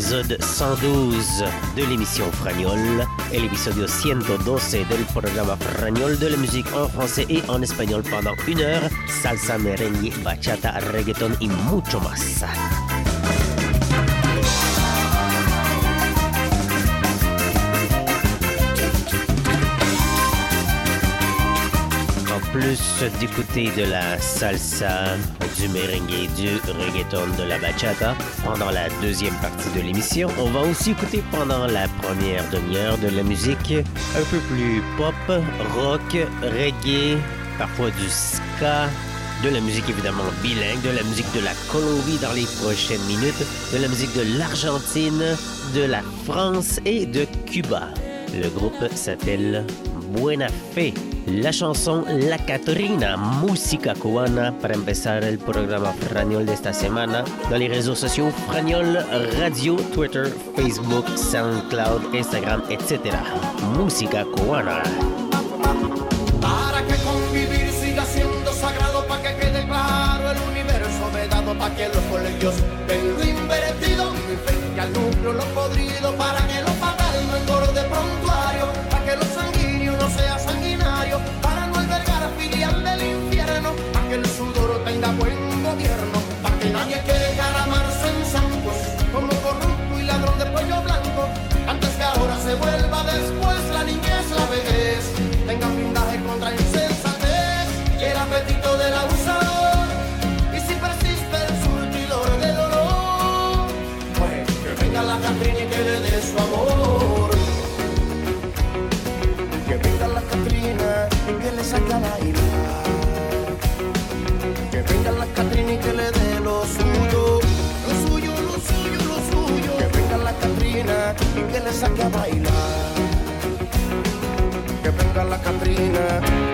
L'épisode 112 de l'émission Fragnol, el episodio 112 del programa Fragnol de la musique en français et en espagnol pendant une heure, salsa, merengue, bachata, reggaeton y mucho más. Plus d'écouter de la salsa, du merengue, du reggaeton, de la bachata, pendant la deuxième partie de l'émission, on va aussi écouter pendant la première demi-heure de la musique un peu plus pop, rock, reggae, parfois du ska, de la musique évidemment bilingue, de la musique de la Colombie dans les prochaines minutes, de la musique de l'Argentine, de la France et de Cuba. Le groupe s'appelle Buena Fe. La chanson La Catrina, música cubana, para empezar el programa Frañol de esta semana. Dans les réseaux sociaux, Frañol Radio, Twitter, Facebook, SoundCloud, Instagram, etc. Música cubana. Para que convivir siga siendo sagrado, para que quede claro el universo me he dado, para que los colegios ven lo invertido, mi frente al núcleo lo que le saque a bailar. Que venga la Catrina.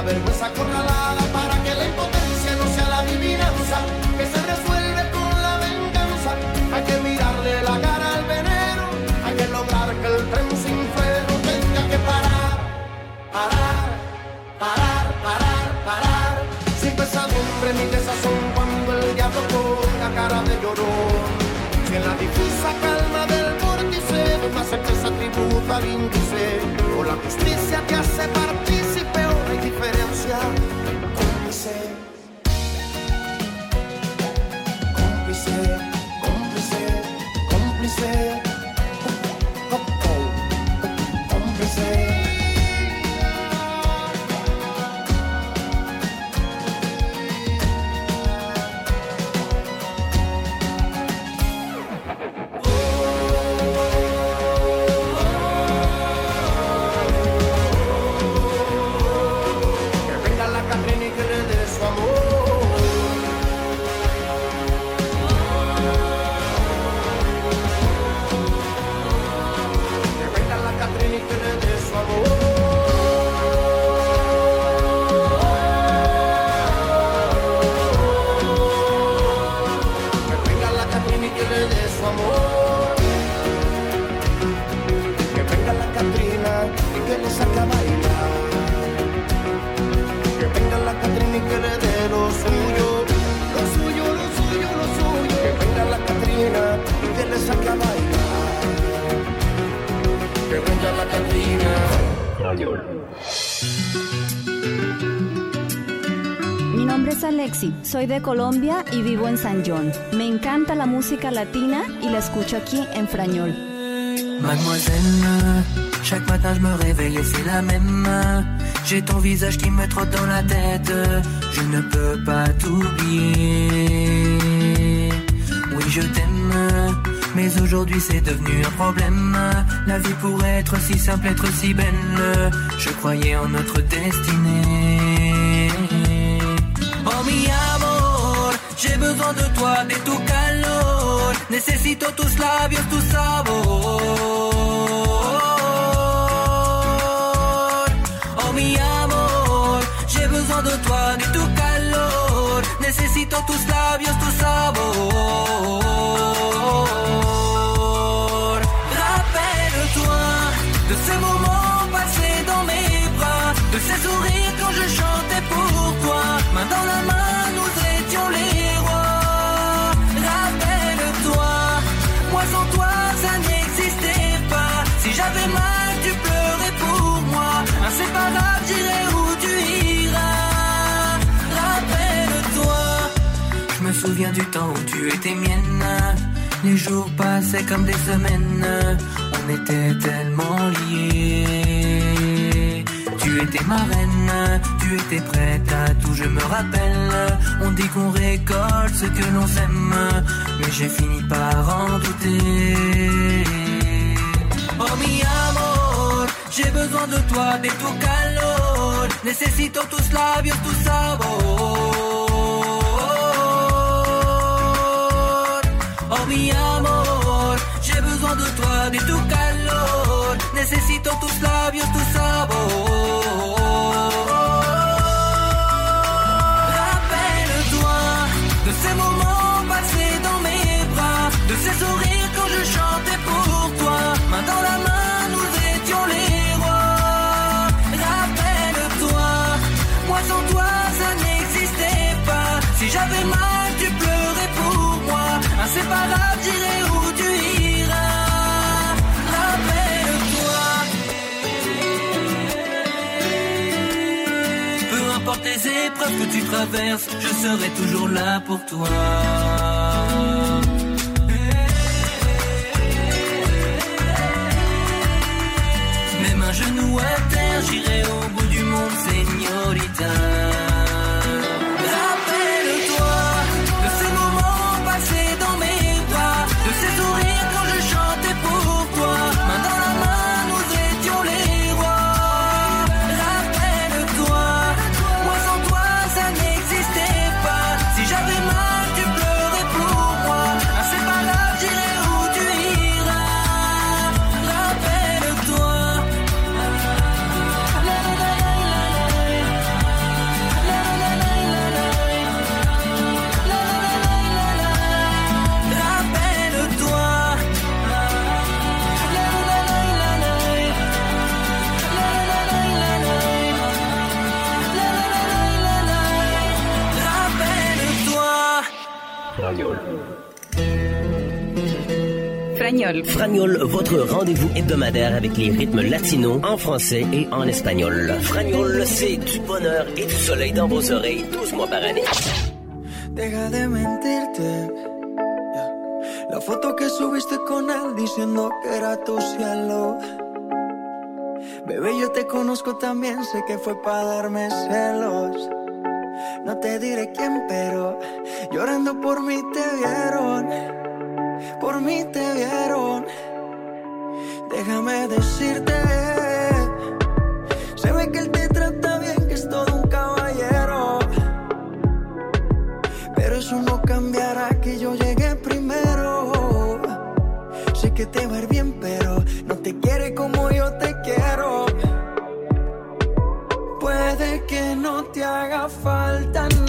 La vergüenza acorralada para que la impotencia no sea la adivinanza, que se resuelve con la venganza. Hay que mirarle la cara al veneno, hay que lograr que el tren sin freno tenga que parar, parar, parar, parar, parar. Sin pesadumbre ni desazón cuando el diablo ponga cara de llorón. Si en la difusa calma del vórtice más certeza tributa al índice, o la justicia te hace de Colombia y vivo en San John. Me encanta la música latina y la escucho aquí en Frañol. Mademoiselle, chaque matin je me réveille et c'est la même. J'ai ton visage qui me trotte dans la tête. Je ne peux pas t'oublier. Oui, je t'aime. Mais aujourd'hui c'est devenu un problème. La vie pourrait être si simple, être si belle. Je croyais en notre destinée. Oh j'ai besoin de toi, de tu calor. Necesito tus labios, tu sabor. Oh mi amor, j'ai besoin de toi, de tu calor. Necesito tus labios, tu sabor. Rappelle-toi de ces moments passés dans mes bras, de ces sourires quand je chantais pour toi. Main dans la main, du temps où tu étais mienne. Les jours passaient comme des semaines. On était tellement liés. Tu étais ma reine, tu étais prête à tout, je me rappelle. On dit qu'on récolte ce que l'on sème, mais j'ai fini par en douter. Oh mi amor, j'ai besoin de toi, de tu calor. Necesito tus labios, tu sabor. Oh mi amor, j'ai besoin de toi, de tu calor. Necesito tus labios, tu sabor. Tu traverses, je serai toujours là pour toi. Fragnol. Fragnol, votre rendez-vous hebdomadaire avec les rythmes latinos en français et en espagnol. Fragnol, c'est du bonheur et du soleil dans vos oreilles 12 mois par année. Deja de mentirte. La foto que subiste con él diciendo que era tu cielo. Bebé, yo te conozco también, sé que fue para darme celos. No te diré quién, pero llorando por mí te vieron. Por mí te vieron. Déjame decirte. Se ve que él te trata bien, que es todo un caballero. Pero eso no cambiará que yo llegué primero. Sé que te va a ir bien, pero no te quiere como yo te quiero. Puede que no te haga falta nada,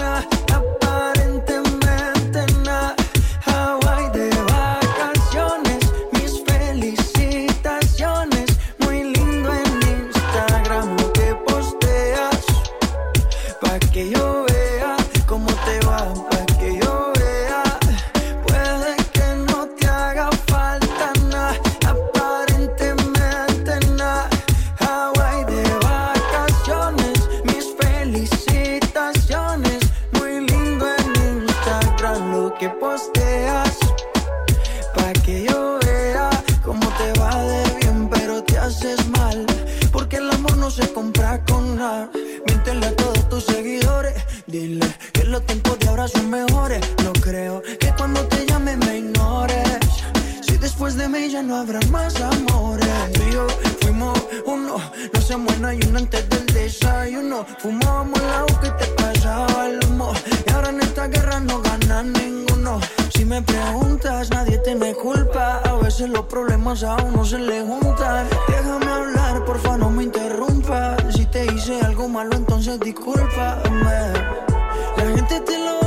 problemas a uno se le juntan. Déjame hablar, porfa, no me interrumpa. Si te hice algo malo, entonces discúlpame. La gente te lo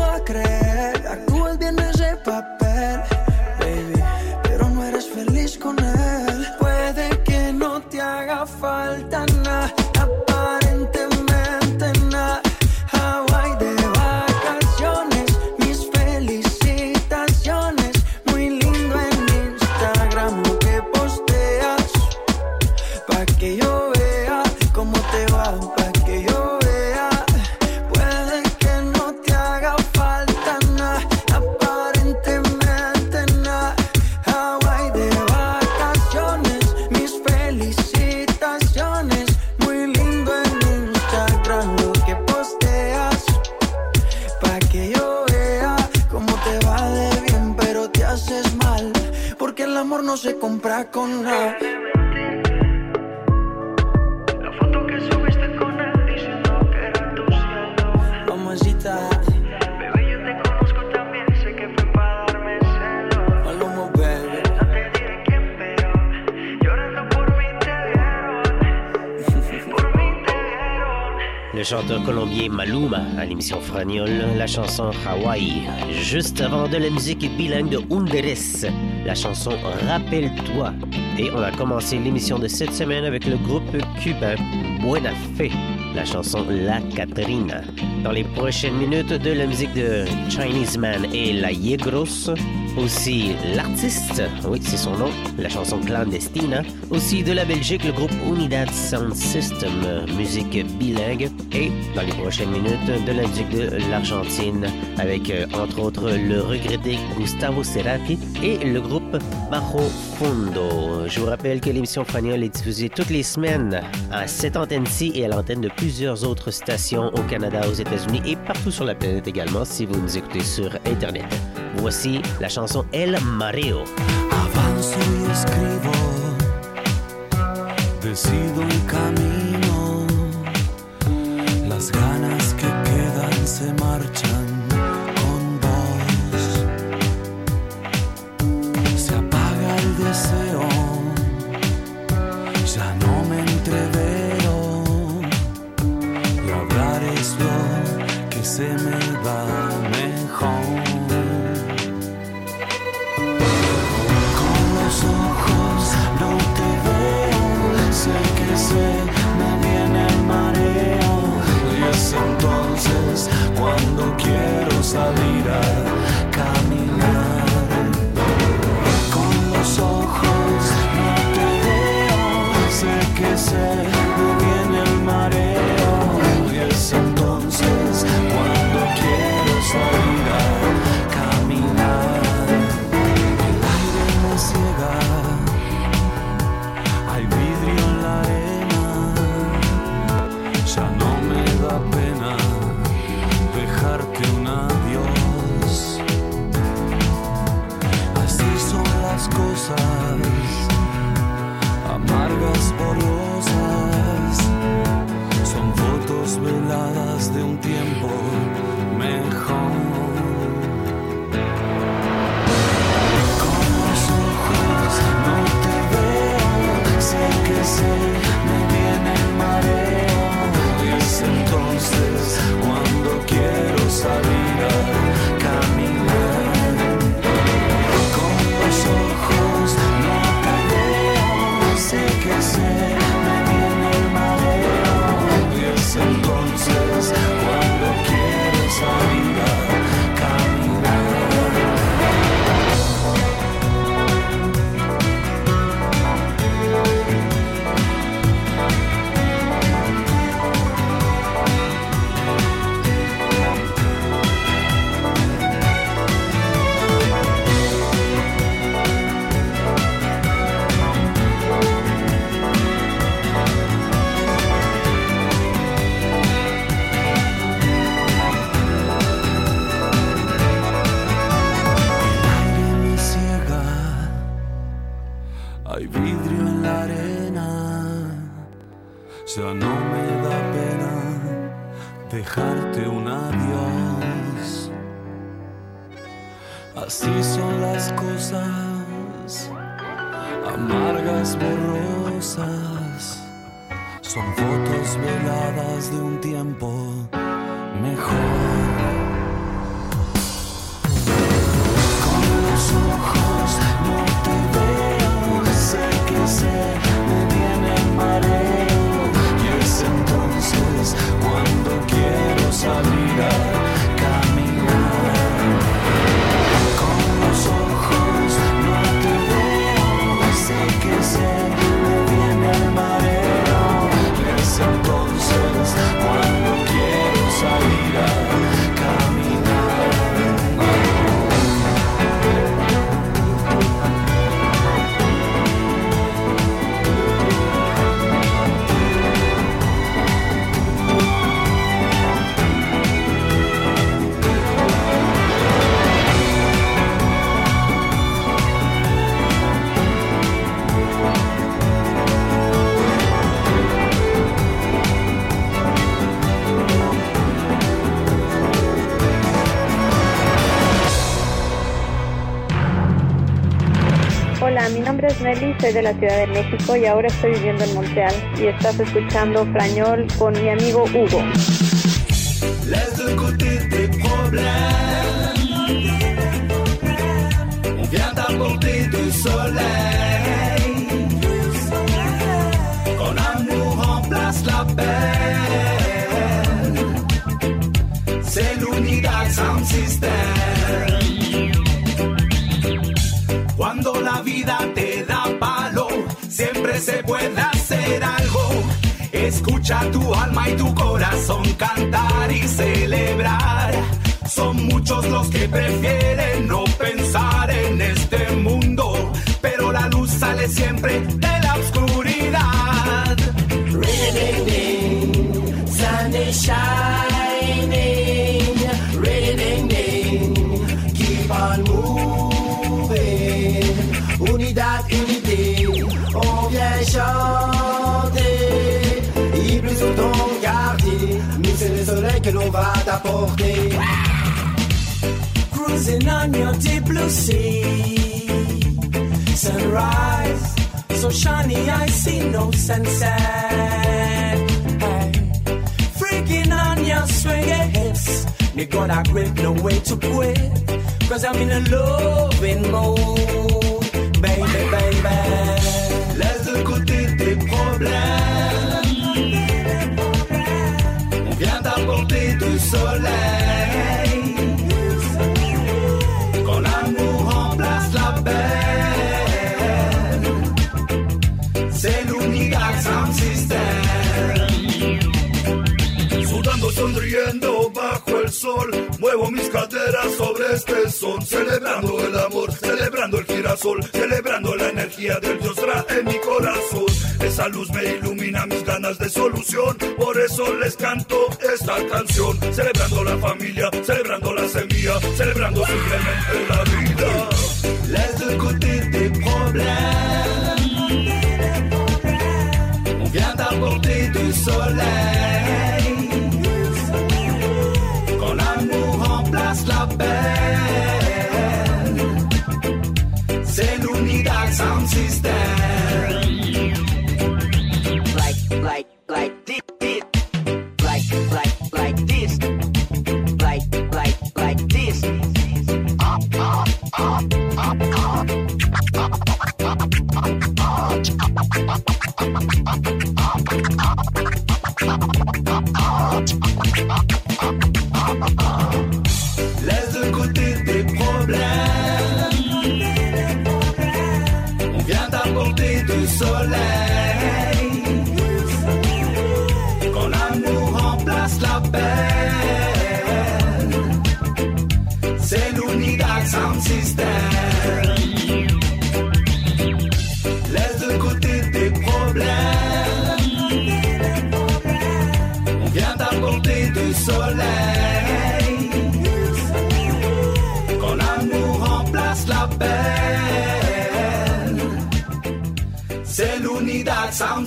centre Hawaï. Juste avant de la musique bilingue de Underes, la chanson Rappelle-toi. Et on a commencé l'émission de cette semaine avec le groupe cubain Buena Fe, la chanson La Catrina. Dans les prochaines minutes, de la musique de Chinese Man et La Yegros, aussi l'artiste, oui c'est son nom, la chanson Clandestina. Hein. Aussi de la Belgique, le groupe Unidad Sound System, musique bilingue. Et dans les prochaines minutes, de la musique de l'Argentine, avec euh, entre autres le regretté Gustavo Cerati et le groupe Bajo Fundo. Je vous rappelle que l'émission Faniol est diffusée toutes les semaines à cette antenne-ci et à l'antenne de plusieurs autres stations au Canada, aux États-Unis et partout sur la planète également si vous nous écoutez sur Internet. Voici la chanson El Mareo. Avanzo y escribo, decido un camino, las ganas que quedan se marchan. salidas. Soy de la Ciudad de México y ahora estoy viviendo en Montreal y estás escuchando Frañol con mi amigo Hugo. La. C'est l'unidad system. Puede hacer algo. Escucha tu alma y tu corazón cantar y celebrar. Son muchos los que prefieren no pensar en este mundo, pero la luz sale siempre de la oscuridad. Ring-a-ding-ding, sun is shining. Ring-a-ding-ding, keep on moving. Unidad, unité, va. Cruising on your deep blue sea. Sunrise, so shiny I see no sunset. Freaking on your swinging hips. Me got a grip, no way to quit. Cause I'm in a loving mode. Baby, baby. Laisse de côté sol, muevo mis caderas sobre este son, celebrando el amor, celebrando el girasol, celebrando la energía del Dios Ra en mi corazón. Esa luz me ilumina mis ganas de solución, por eso les canto esta canción, celebrando la familia, celebrando la semilla, celebrando simplemente la vida. Laisse de côté tes problèmes. On vient t'apporter du. band. Send unidad sound system.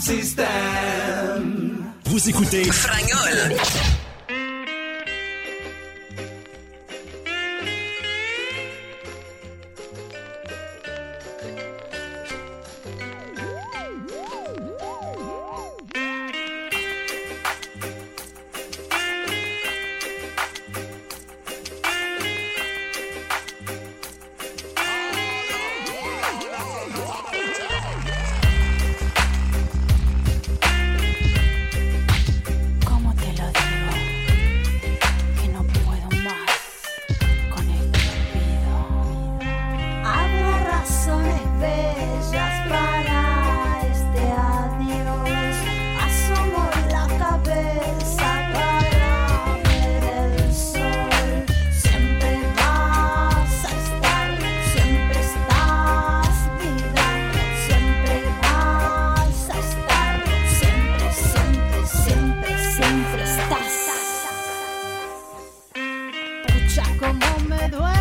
System. Vous écoutez Fragnol. Como me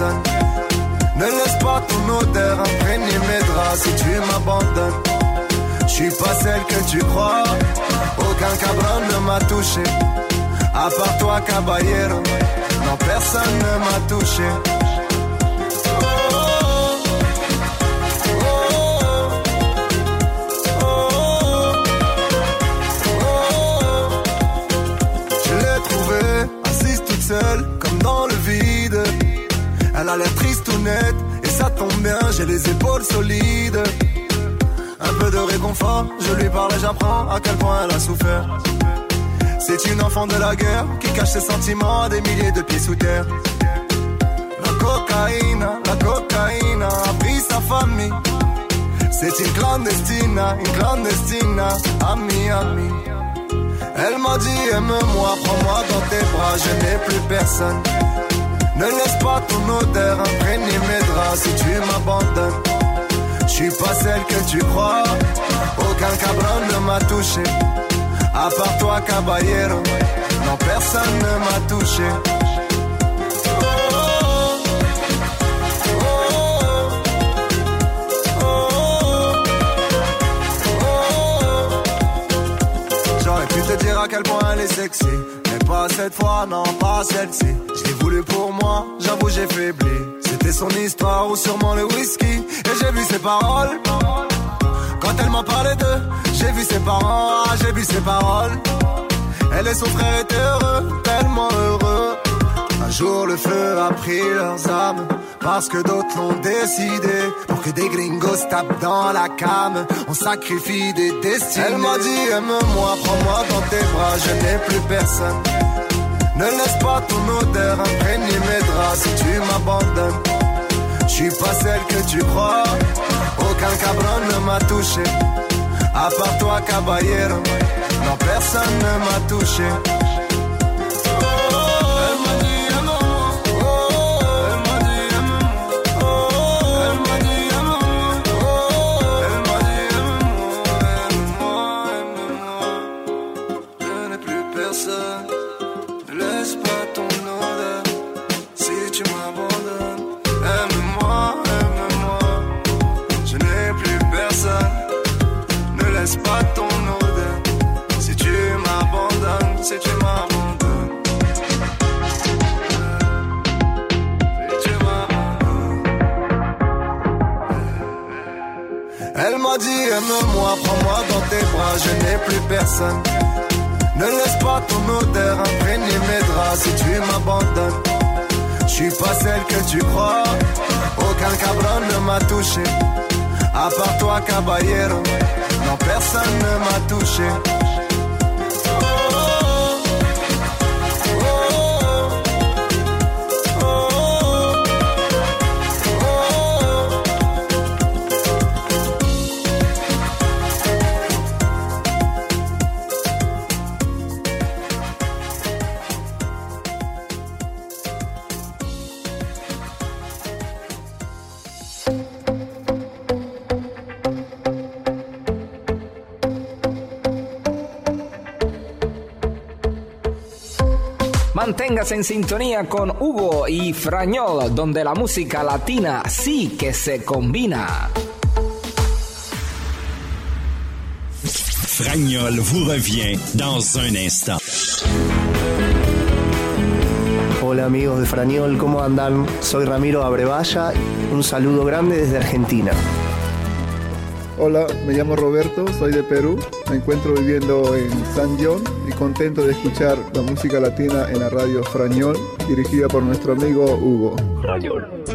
Ne laisse pas ton odeur imprégner mes draps si tu m'abandonnes. Je suis pas celle que tu crois, aucun cabron ne m'a touché. À part toi, caballero, non personne ne m'a touché. Et ça tombe bien, j'ai les épaules solides. Un peu de réconfort, je lui parle et j'apprends à quel point elle a souffert. C'est une enfant de la guerre qui cache ses sentiments à des milliers de pieds sous terre. La cocaïne, la cocaïne a pris sa famille. C'est une clandestine, une clandestine, ami, ami. Elle m'a dit aime-moi, prends-moi dans tes bras, je n'ai plus personne. Ne laisse pas ton odeur imprégner mes draps si tu m'abandonnes. Je suis pas celle que tu crois, aucun cabron ne m'a touché. À part toi, caballero, non personne ne m'a touché. J'aurais pu te dire à quel point elle est sexy. Mais pas cette fois, non, pas celle-ci. Pour moi, j'avoue j'ai faibli. C'était son histoire ou sûrement le whisky. Et j'ai vu ses paroles. Quand elle m'a parlé d'eux, j'ai vu ses parents, ah, j'ai vu ses paroles. Elle et son frère étaient heureux, tellement heureux. Un jour le feu a pris leurs âmes parce que d'autres l'ont décidé pour que des gringos tapent dans la came on sacrifie des destinées elle m'a dit aime-moi prends-moi dans tes bras je n'ai plus personne ne laisse pas ton odeur imprégner mes draps. Si tu m'abandonnes je suis pas celle que tu crois. Aucun cabron ne m'a touché à part toi caballero. Non personne ne m'a touché En sintonía con Hugo y Frañol, donde la música latina sí que se combina. Fragnol vous revient dans un instant. Hola amigos de Frañol, ¿cómo andan? Soy Ramiro Abrevaya, un saludo grande desde Argentina. Hola, me llamo Roberto, soy de Perú, me encuentro viviendo en San John y contento de escuchar la música latina en la radio Frañol, dirigida por nuestro amigo Hugo. Dulce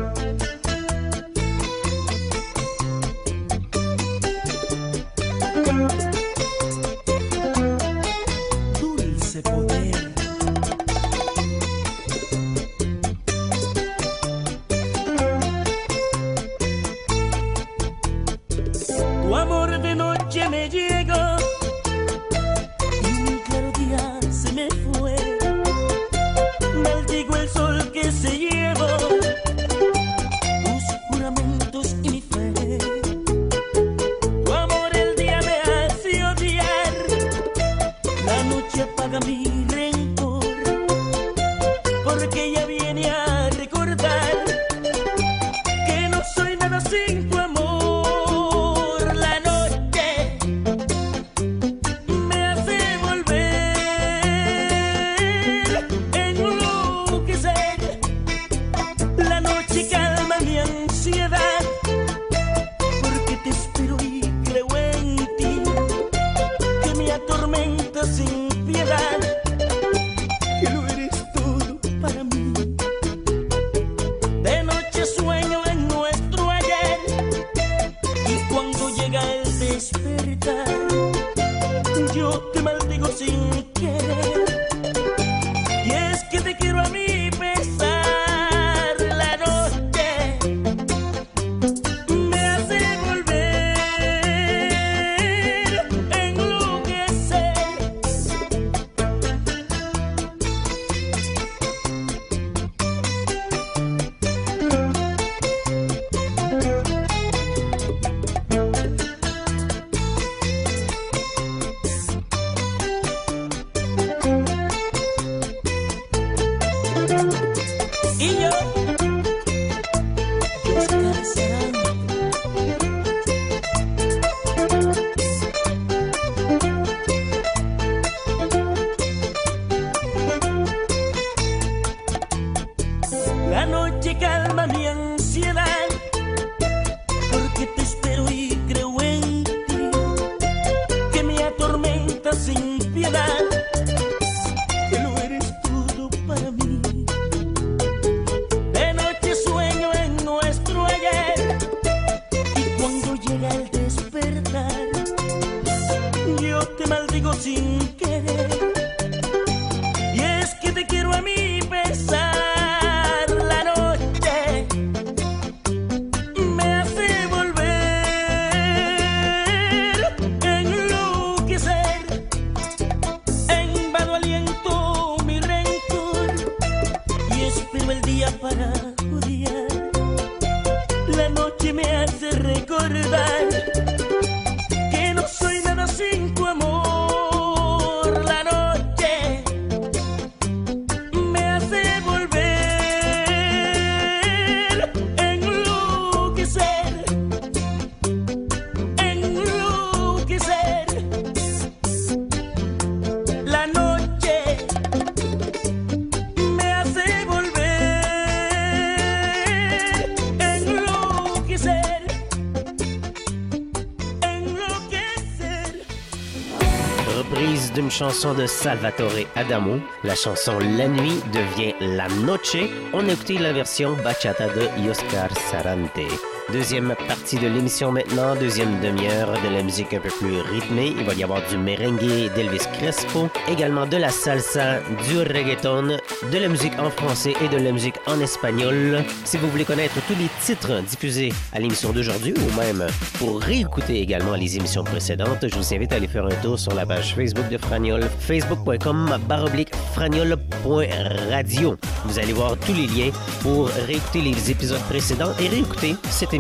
chanson de Salvatore Adamo. La chanson La Nuit devient La Noche. On a écouté la version bachata de Oscar Sarante. Deuxième partie de l'émission maintenant, deuxième demi-heure de la musique un peu plus rythmée. Il va y avoir du merengue d'Elvis Crespo, également de la salsa, du reggaeton, de la musique en français et de la musique en espagnol. Si vous voulez connaître tous les titres diffusés à l'émission d'aujourd'hui ou même pour réécouter également les émissions précédentes, je vous invite à aller faire un tour sur la page Facebook de Fragnol, facebook.com baroblique fragnol.radio. Vous allez voir tous les liens pour réécouter les épisodes précédents et réécouter cette émission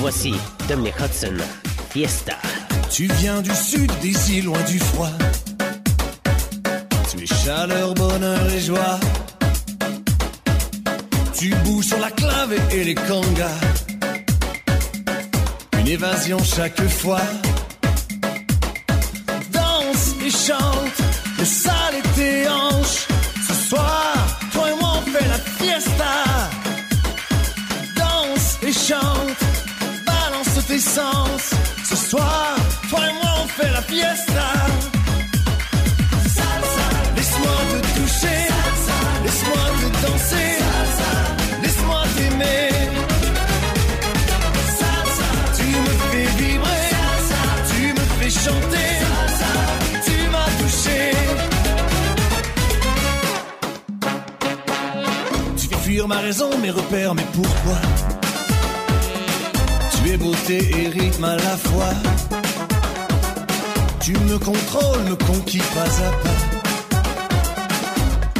Voici Dominic Hudson, Fiesta. Tu viens du sud îles, loin du froid. Tu es chaleur, bonheur et joie. Tu bouges sur la clave et les congas. Une évasion chaque fois. Danse et chante, le sale et tes hanches. Ce soir, toi et moi on fait la fiesta. Laisse-moi te toucher, laisse-moi te danser, laisse-moi t'aimer. Tu me fais vibrer, tu me fais chanter, tu m'as touché. Tu fais fuir ma raison, mes repères, mais pourquoi? Beauté et rythme à la fois. Tu me contrôles, me conquis pas à pas.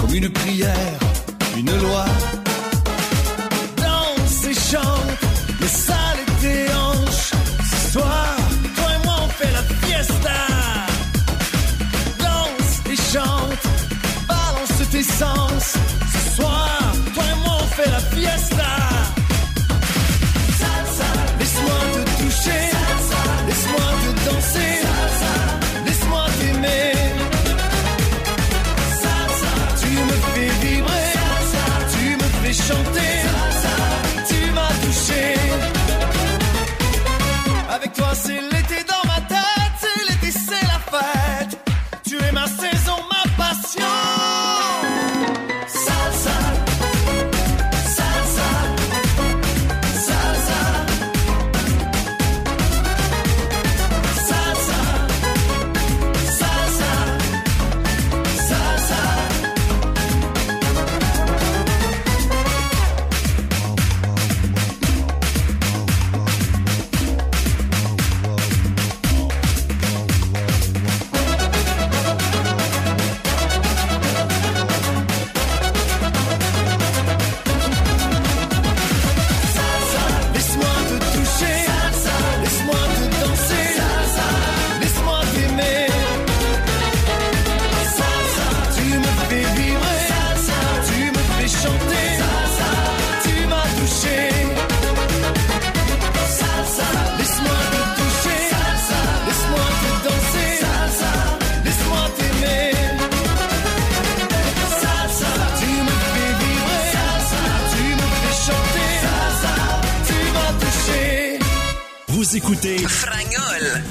Comme une prière, une loi. Écoutez Fragnol.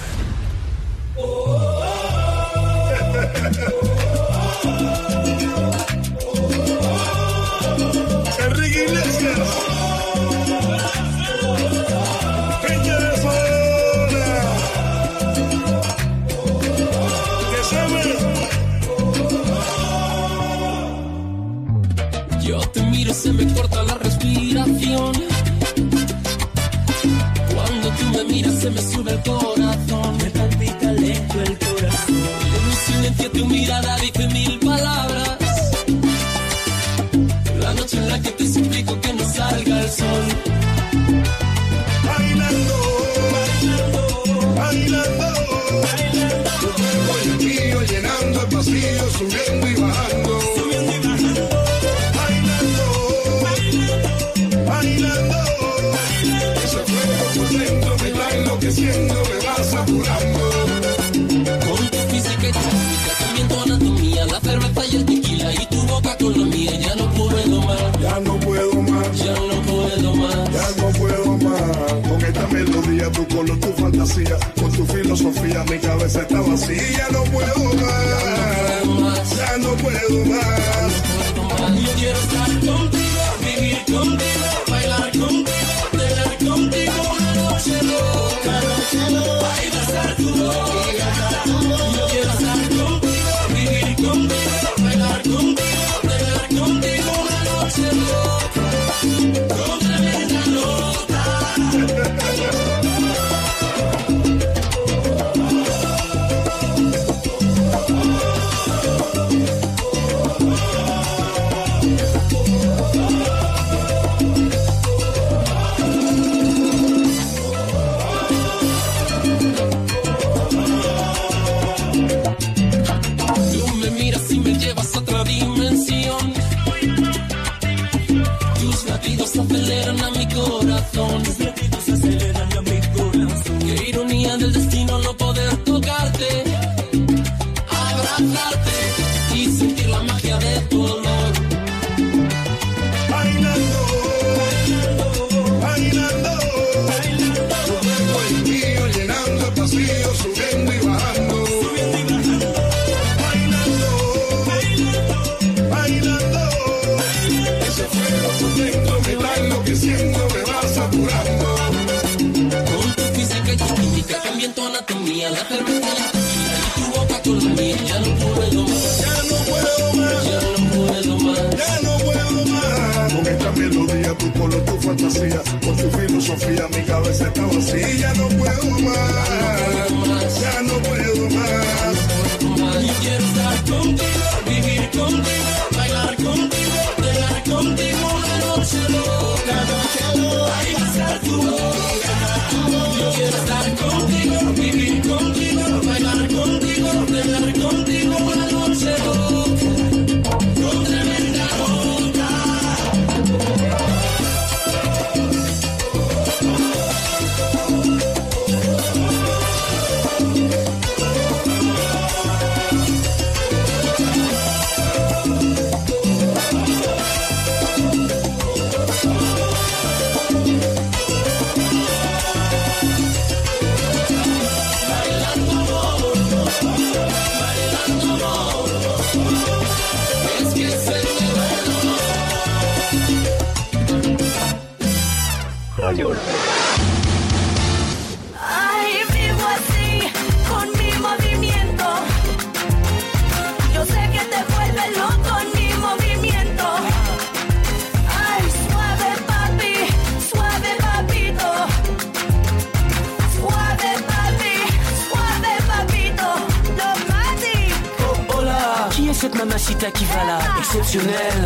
No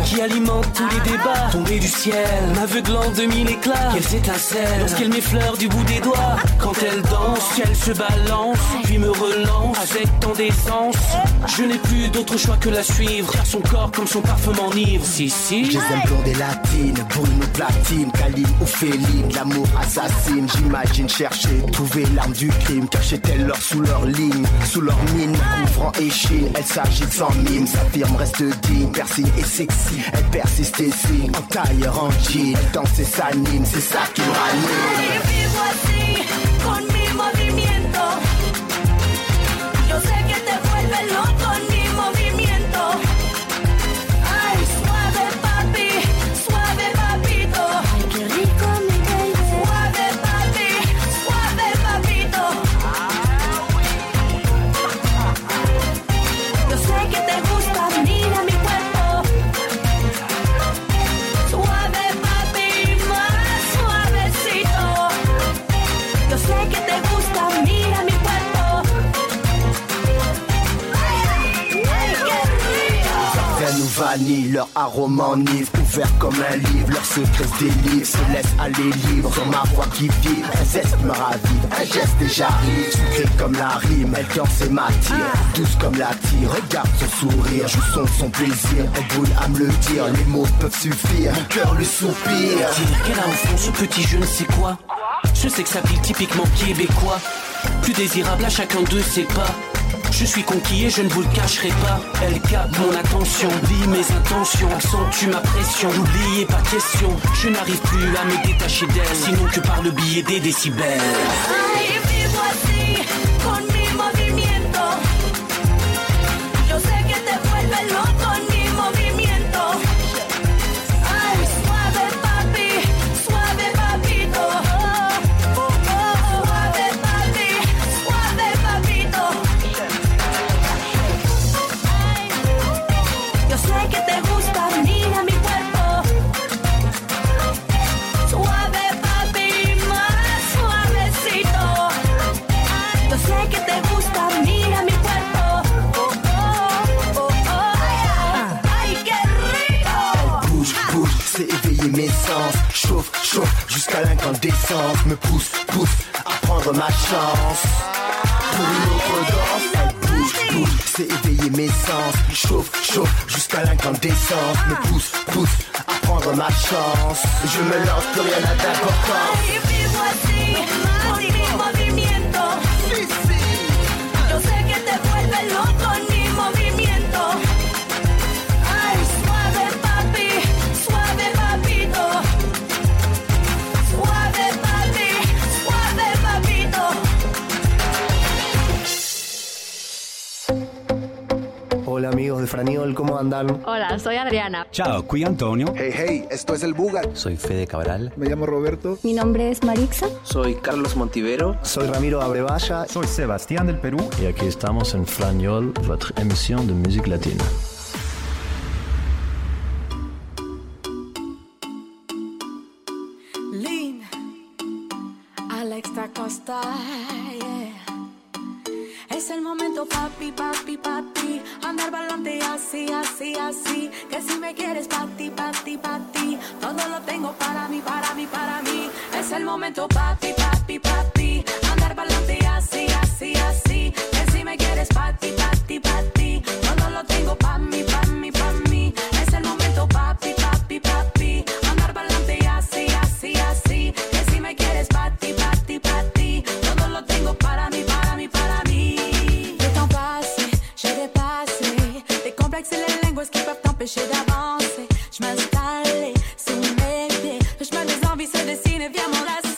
Qui alimente tous les débats Tombée du ciel, m'aveuglant de mille éclats Quelles étincelles, lorsqu'elle m'effleure du bout des doigts Quand elle danse, qu'elle se balance Puis me relance avec tant d'essence Je n'ai plus d'autre choix que la suivre son corps comme son parfum m'enivre Si, si Je les aime blondes et latines, brune ou platine, câline ou féline, l'amour assassine. J'imagine chercher, trouver l'arme du crime, cachait-elle l'or sous leur ligne, sous leur mine, couvrant échine. Elle s'agite sans mime, sa firme reste digne, piercing et sexy. Elle persiste et signe, en tailleur en jean, danse et s'anime, c'est ça qui me así, con mi movimiento. Leur arôme enivre, ouvert comme un livre, leur secret se délivre, se laisse aller libre, sur ma voix qui vibre, un zeste me ravive, un geste déjà arrive, sucré comme la rime, elle danse et m'attire, douce comme la tire, regarde son sourire, joue son son plaisir, elle brûle à me le dire, les mots peuvent suffire, mon cœur lui soupire. Qu'elle a au fond ce petit je ne sais quoi? Je sais que ça pile typiquement québécois. Plus désirable à chacun de ses pas Je suis conquis et je ne vous le cacherai pas. Elle capte mon attention, lit mes intentions. Accentue ma pression, n'oubliez pas question. Je n'arrive plus à me détacher d'elle Sinon que par le billet des décibels et mes sens. Chauffe, chauffe jusqu'à l'incandescence. Me pousse, pousse à prendre ma chance. Pour une autre danse, elle bouge, bouge C'est éveiller mes sens. Chauffe, chauffe jusqu'à l'incandescence. Me pousse, pousse à prendre ma chance. Je me lance, plus rien n'a d'importance. Yo Amigos de Franiol, ¿cómo andan? Hola, soy Adriana. Chao, qui Antonio. Hey, hey, esto es El Buga. Soy Fede Cabral. Me llamo Roberto. Mi nombre es Marixa. Soy Carlos Montivero. Soy Ramiro Abrevaya. Soy Sebastián del Perú. Y aquí estamos en Franiol, votre emisión de música latina. Lean, Alex da Costa papi, papi, papi. Andar balante así, así, así. Que si me quieres, papi, papi, papi. Todo lo tengo para mí, para mí, para mí. Es el momento, papi, papi, papi. Andar balante así, así, así. Que si me quieres, papi, papi. fine, viens, on la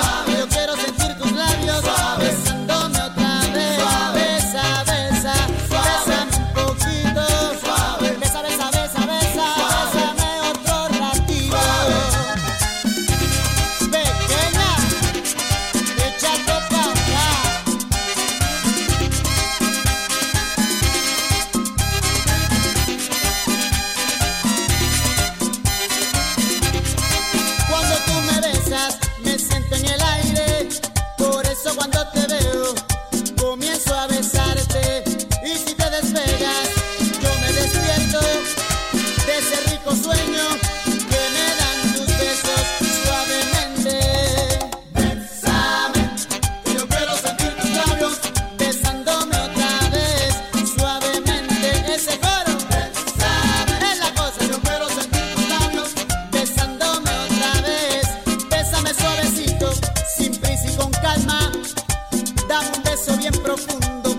beso bien profundo.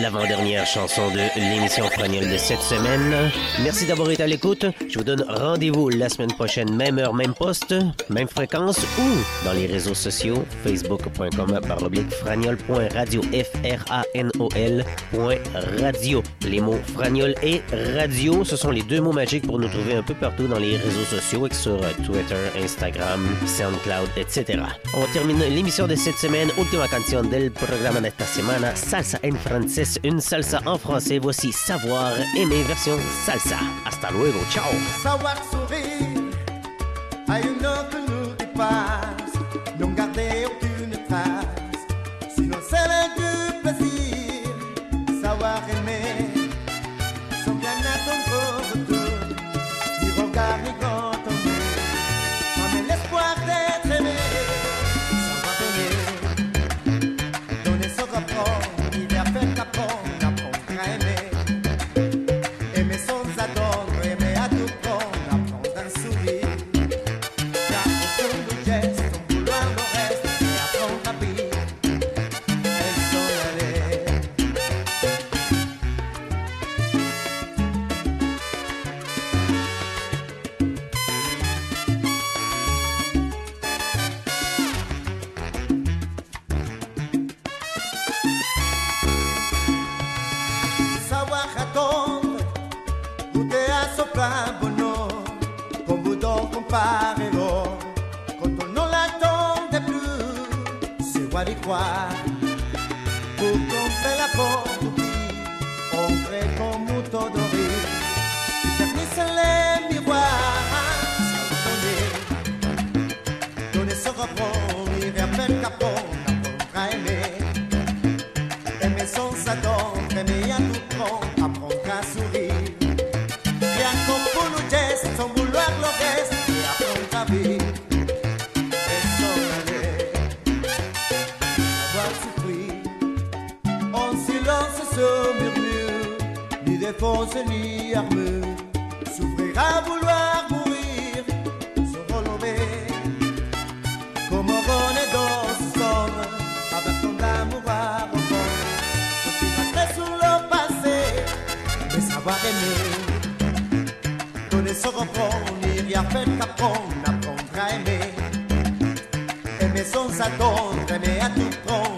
L'avant-dernière chanson de l'émission Fragnole de cette semaine. Merci d'avoir été à l'écoute. Je vous donne rendez-vous la semaine prochaine, même heure, même poste, même fréquence ou dans les réseaux sociaux facebook.com baroblique fragnol.radio F-R-A-N-O-L point radio. Les mots fragnol et radio, ce sont les deux mots magiques pour nous trouver un peu partout dans les réseaux sociaux et sur euh, Twitter, Instagram, SoundCloud, etc. On termine l'émission de cette semaine. Ultima canción del programa de esta semana, Salsa en francés, une salsa en français. Voici Savoir aimer version salsa. Hasta luego, ciao. Savoir sourire à une se murmure, ni défense ni armure. S'ouvrir à vouloir mourir, se relever. Comme on est dans ce sombre, avec ton amour à reprendre. Sur le passé, mais savoir aimer. Donner sans reprendre, ni rien faire qu'apprendre, apprendre à aimer. Aimer sans s'attendre, aimer à tout prendre,